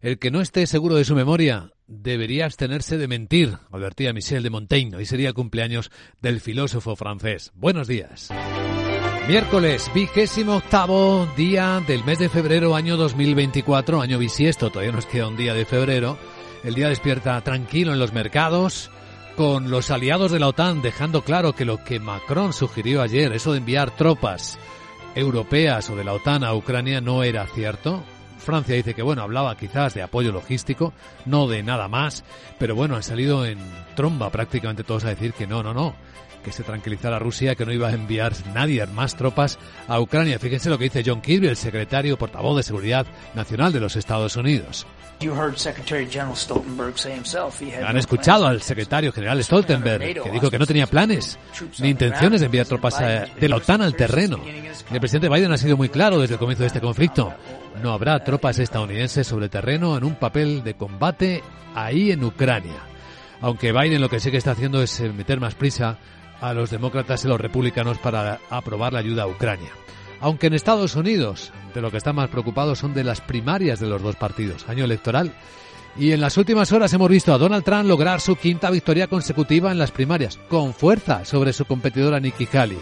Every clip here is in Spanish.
El que no esté seguro de su memoria debería abstenerse de mentir, advertía Michel de Montaigne. Hoy sería cumpleaños del filósofo francés. Buenos días. Miércoles, vigésimo octavo día del mes de febrero, año 2024, año bisiesto, todavía nos queda un día de febrero. El día despierta tranquilo en los mercados, con los aliados de la OTAN dejando claro que lo que Macron sugirió ayer, eso de enviar tropas europeas o de la OTAN a Ucrania, no era cierto. Francia dice que, bueno, hablaba quizás de apoyo logístico, no de nada más, pero bueno, han salido en tromba prácticamente todos a decir que no, no, no, que se tranquilizara Rusia, que no iba a enviar nadie más tropas a Ucrania. Fíjense lo que dice John Kirby, el secretario portavoz de Seguridad Nacional de los Estados Unidos. Han escuchado al secretario general Stoltenberg, que dijo que no tenía planes ni intenciones de enviar tropas de la OTAN al terreno. El presidente Biden ha sido muy claro desde el comienzo de este conflicto. No habrá tropas estadounidenses sobre terreno en un papel de combate ahí en Ucrania. Aunque Biden lo que sí que está haciendo es eh, meter más prisa a los demócratas y los republicanos para aprobar la ayuda a Ucrania. Aunque en Estados Unidos de lo que están más preocupados son de las primarias de los dos partidos, año electoral. Y en las últimas horas hemos visto a Donald Trump lograr su quinta victoria consecutiva en las primarias, con fuerza sobre su competidora Nikki Haley.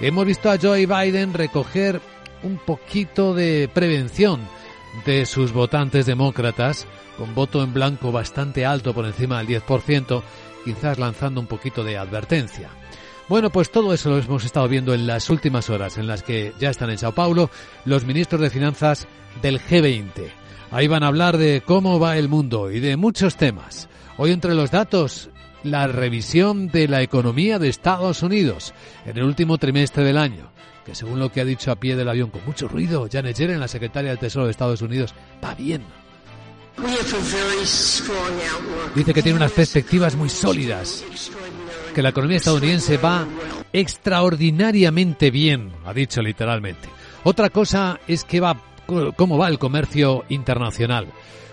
Hemos visto a Joe Biden recoger un poquito de prevención de sus votantes demócratas, con voto en blanco bastante alto por encima del 10%, quizás lanzando un poquito de advertencia. Bueno, pues todo eso lo hemos estado viendo en las últimas horas, en las que ya están en Sao Paulo los ministros de Finanzas del G20. Ahí van a hablar de cómo va el mundo y de muchos temas. Hoy entre los datos, la revisión de la economía de Estados Unidos en el último trimestre del año que según lo que ha dicho a pie del avión con mucho ruido, Janet Yellen, la secretaria del Tesoro de Estados Unidos, va bien. Dice que tiene unas perspectivas muy sólidas, que la economía estadounidense va extraordinariamente bien, ha dicho literalmente. Otra cosa es que va cómo va el comercio internacional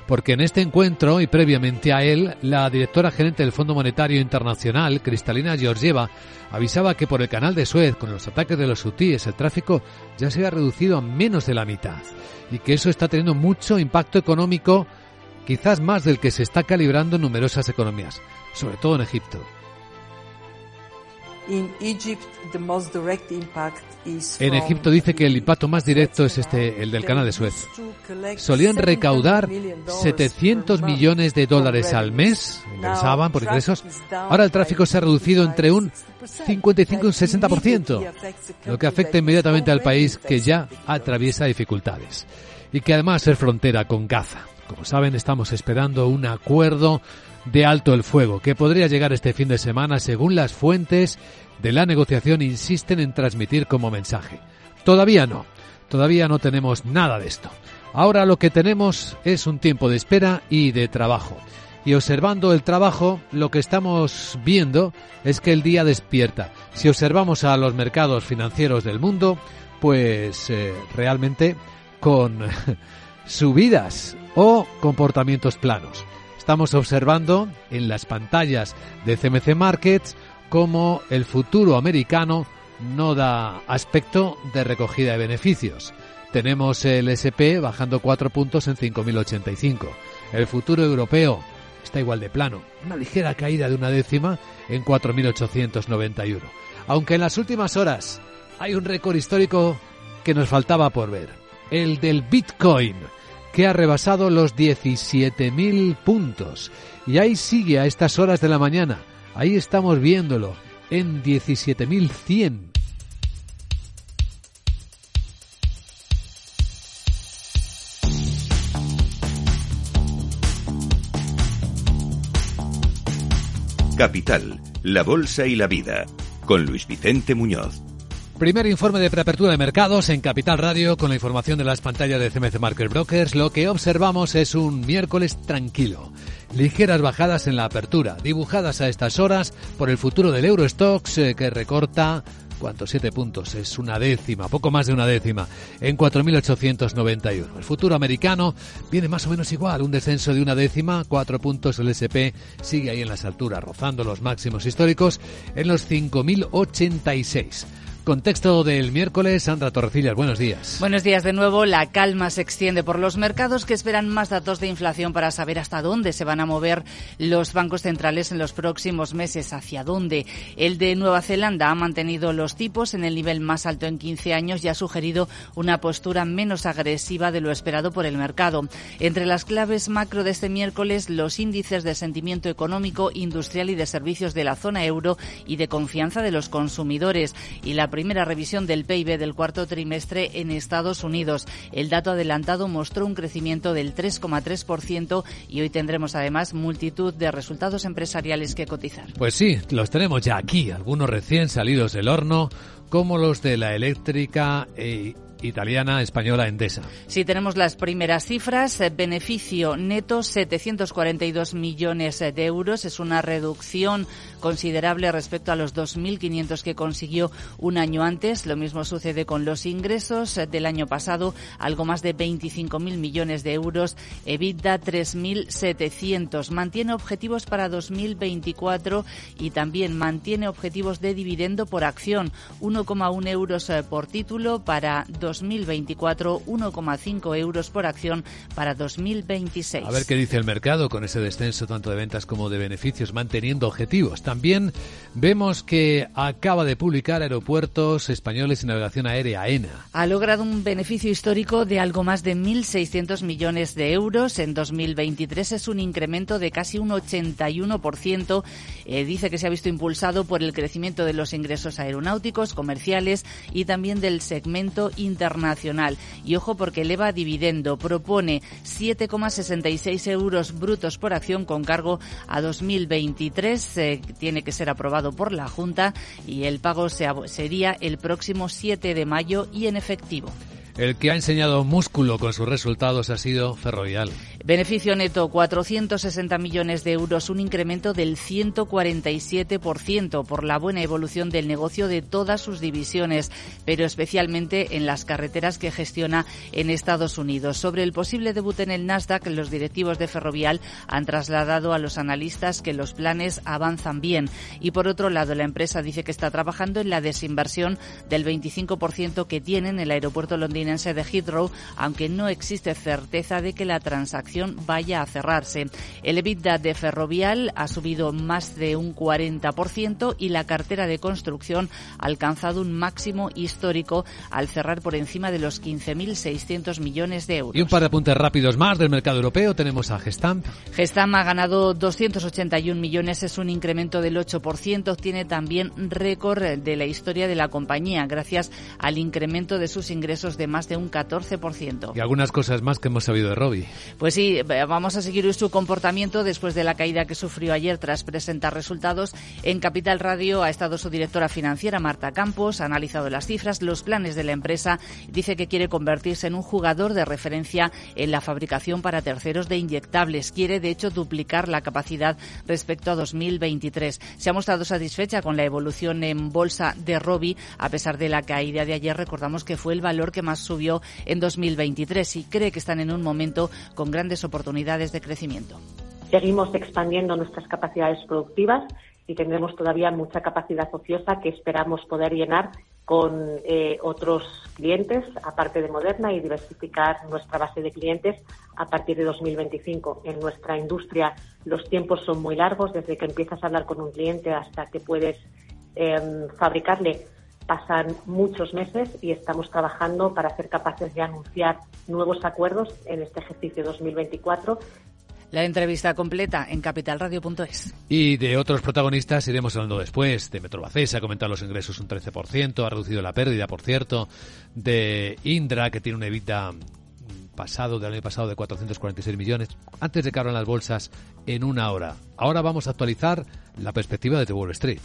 porque en este encuentro y previamente a él, la directora gerente del Fondo Monetario Internacional, Cristalina Georgieva, avisaba que por el canal de Suez, con los ataques de los hutíes, el tráfico ya se ha reducido a menos de la mitad y que eso está teniendo mucho impacto económico, quizás más del que se está calibrando en numerosas economías, sobre todo en Egipto. En Egipto dice que el impacto más directo es este, el del canal de Suez. Solían recaudar 700 millones de dólares al mes, ingresaban por ingresos. Ahora el tráfico se ha reducido entre un 55 y un 60%, lo que afecta inmediatamente al país que ya atraviesa dificultades y que además es frontera con Gaza. Como saben, estamos esperando un acuerdo de alto el fuego, que podría llegar este fin de semana según las fuentes de la negociación insisten en transmitir como mensaje. Todavía no, todavía no tenemos nada de esto. Ahora lo que tenemos es un tiempo de espera y de trabajo. Y observando el trabajo, lo que estamos viendo es que el día despierta. Si observamos a los mercados financieros del mundo, pues eh, realmente con subidas o comportamientos planos. Estamos observando en las pantallas de CMC Markets cómo el futuro americano no da aspecto de recogida de beneficios. Tenemos el SP bajando cuatro puntos en 5.085. El futuro europeo está igual de plano, una ligera caída de una décima en 4.891. Aunque en las últimas horas hay un récord histórico que nos faltaba por ver, el del Bitcoin que ha rebasado los 17.000 puntos. Y ahí sigue a estas horas de la mañana. Ahí estamos viéndolo, en 17.100. Capital, la Bolsa y la Vida, con Luis Vicente Muñoz. Primer informe de preapertura de mercados en Capital Radio con la información de las pantallas de CMC Market Brokers. Lo que observamos es un miércoles tranquilo. Ligeras bajadas en la apertura, dibujadas a estas horas por el futuro del Eurostox eh, que recorta ¿Cuántos? Siete puntos. Es una décima, poco más de una décima, en 4.891. El futuro americano viene más o menos igual, un descenso de una décima, cuatro puntos. El SP sigue ahí en las alturas, rozando los máximos históricos en los 5.086. Contexto del miércoles, Sandra Torrecillas, buenos días. Buenos días de nuevo. La calma se extiende por los mercados que esperan más datos de inflación para saber hasta dónde se van a mover los bancos centrales en los próximos meses, hacia dónde. El de Nueva Zelanda ha mantenido los tipos en el nivel más alto en 15 años y ha sugerido una postura menos agresiva de lo esperado por el mercado. Entre las claves macro de este miércoles, los índices de sentimiento económico, industrial y de servicios de la zona euro y de confianza de los consumidores y la primera revisión del PIB del cuarto trimestre en Estados Unidos. El dato adelantado mostró un crecimiento del 3,3% y hoy tendremos además multitud de resultados empresariales que cotizar. Pues sí, los tenemos ya aquí, algunos recién salidos del horno, como los de la eléctrica e italiana, española, Endesa. Si tenemos las primeras cifras. Eh, beneficio neto 742 millones de euros. Es una reducción considerable respecto a los 2.500 que consiguió un año antes. Lo mismo sucede con los ingresos eh, del año pasado, algo más de 25.000 millones de euros. EBITDA 3.700. Mantiene objetivos para 2024 y también mantiene objetivos de dividendo por acción. 1,1 euros eh, por título para 2024, 1,5 euros por acción para 2026. A ver qué dice el mercado con ese descenso tanto de ventas como de beneficios, manteniendo objetivos. También vemos que acaba de publicar Aeropuertos Españoles y Navegación Aérea, AENA. Ha logrado un beneficio histórico de algo más de 1.600 millones de euros. En 2023 es un incremento de casi un 81%. Eh, dice que se ha visto impulsado por el crecimiento de los ingresos aeronáuticos, comerciales y también del segmento internacional. Y ojo porque eleva dividendo. Propone 7,66 euros brutos por acción con cargo a 2023. Eh, tiene que ser aprobado por la Junta y el pago sería el próximo 7 de mayo y en efectivo. El que ha enseñado músculo con sus resultados ha sido Ferrovial. Beneficio neto 460 millones de euros, un incremento del 147% por la buena evolución del negocio de todas sus divisiones, pero especialmente en las carreteras que gestiona en Estados Unidos. Sobre el posible debut en el Nasdaq, los directivos de Ferrovial han trasladado a los analistas que los planes avanzan bien. Y por otro lado, la empresa dice que está trabajando en la desinversión del 25% que tiene en el aeropuerto londinense de Heathrow, aunque no existe certeza de que la transacción vaya a cerrarse. El EBITDA de Ferrovial ha subido más de un 40% y la cartera de construcción ha alcanzado un máximo histórico al cerrar por encima de los 15.600 millones de euros. Y un par de apuntes rápidos más del mercado europeo. Tenemos a Gestamp. Gestamp ha ganado 281 millones, es un incremento del 8%. Tiene también récord de la historia de la compañía gracias al incremento de sus ingresos de más de un 14%. Y algunas cosas más que hemos sabido de Robbie. Pues sí, vamos a seguir su comportamiento después de la caída que sufrió ayer tras presentar resultados. En Capital Radio ha estado su directora financiera, Marta Campos, ha analizado las cifras, los planes de la empresa. Dice que quiere convertirse en un jugador de referencia en la fabricación para terceros de inyectables. Quiere, de hecho, duplicar la capacidad respecto a 2023. Se ha mostrado satisfecha con la evolución en bolsa de Robi, a pesar de la caída de ayer. Recordamos que fue el valor que más subió en 2023 y cree que están en un momento con gran oportunidades de crecimiento. Seguimos expandiendo nuestras capacidades productivas y tendremos todavía mucha capacidad ociosa que esperamos poder llenar con eh, otros clientes, aparte de Moderna, y diversificar nuestra base de clientes a partir de 2025. En nuestra industria los tiempos son muy largos, desde que empiezas a hablar con un cliente hasta que puedes em, fabricarle pasan muchos meses y estamos trabajando para ser capaces de anunciar nuevos acuerdos en este ejercicio 2024 la entrevista completa en capitalradio.es. Y de otros protagonistas iremos hablando después. De Metrobacés ha aumentado los ingresos un 13%, ha reducido la pérdida, por cierto. De Indra, que tiene una evita pasado del año pasado de 446 millones, antes de que abran las bolsas en una hora. Ahora vamos a actualizar la perspectiva de The Wall Street.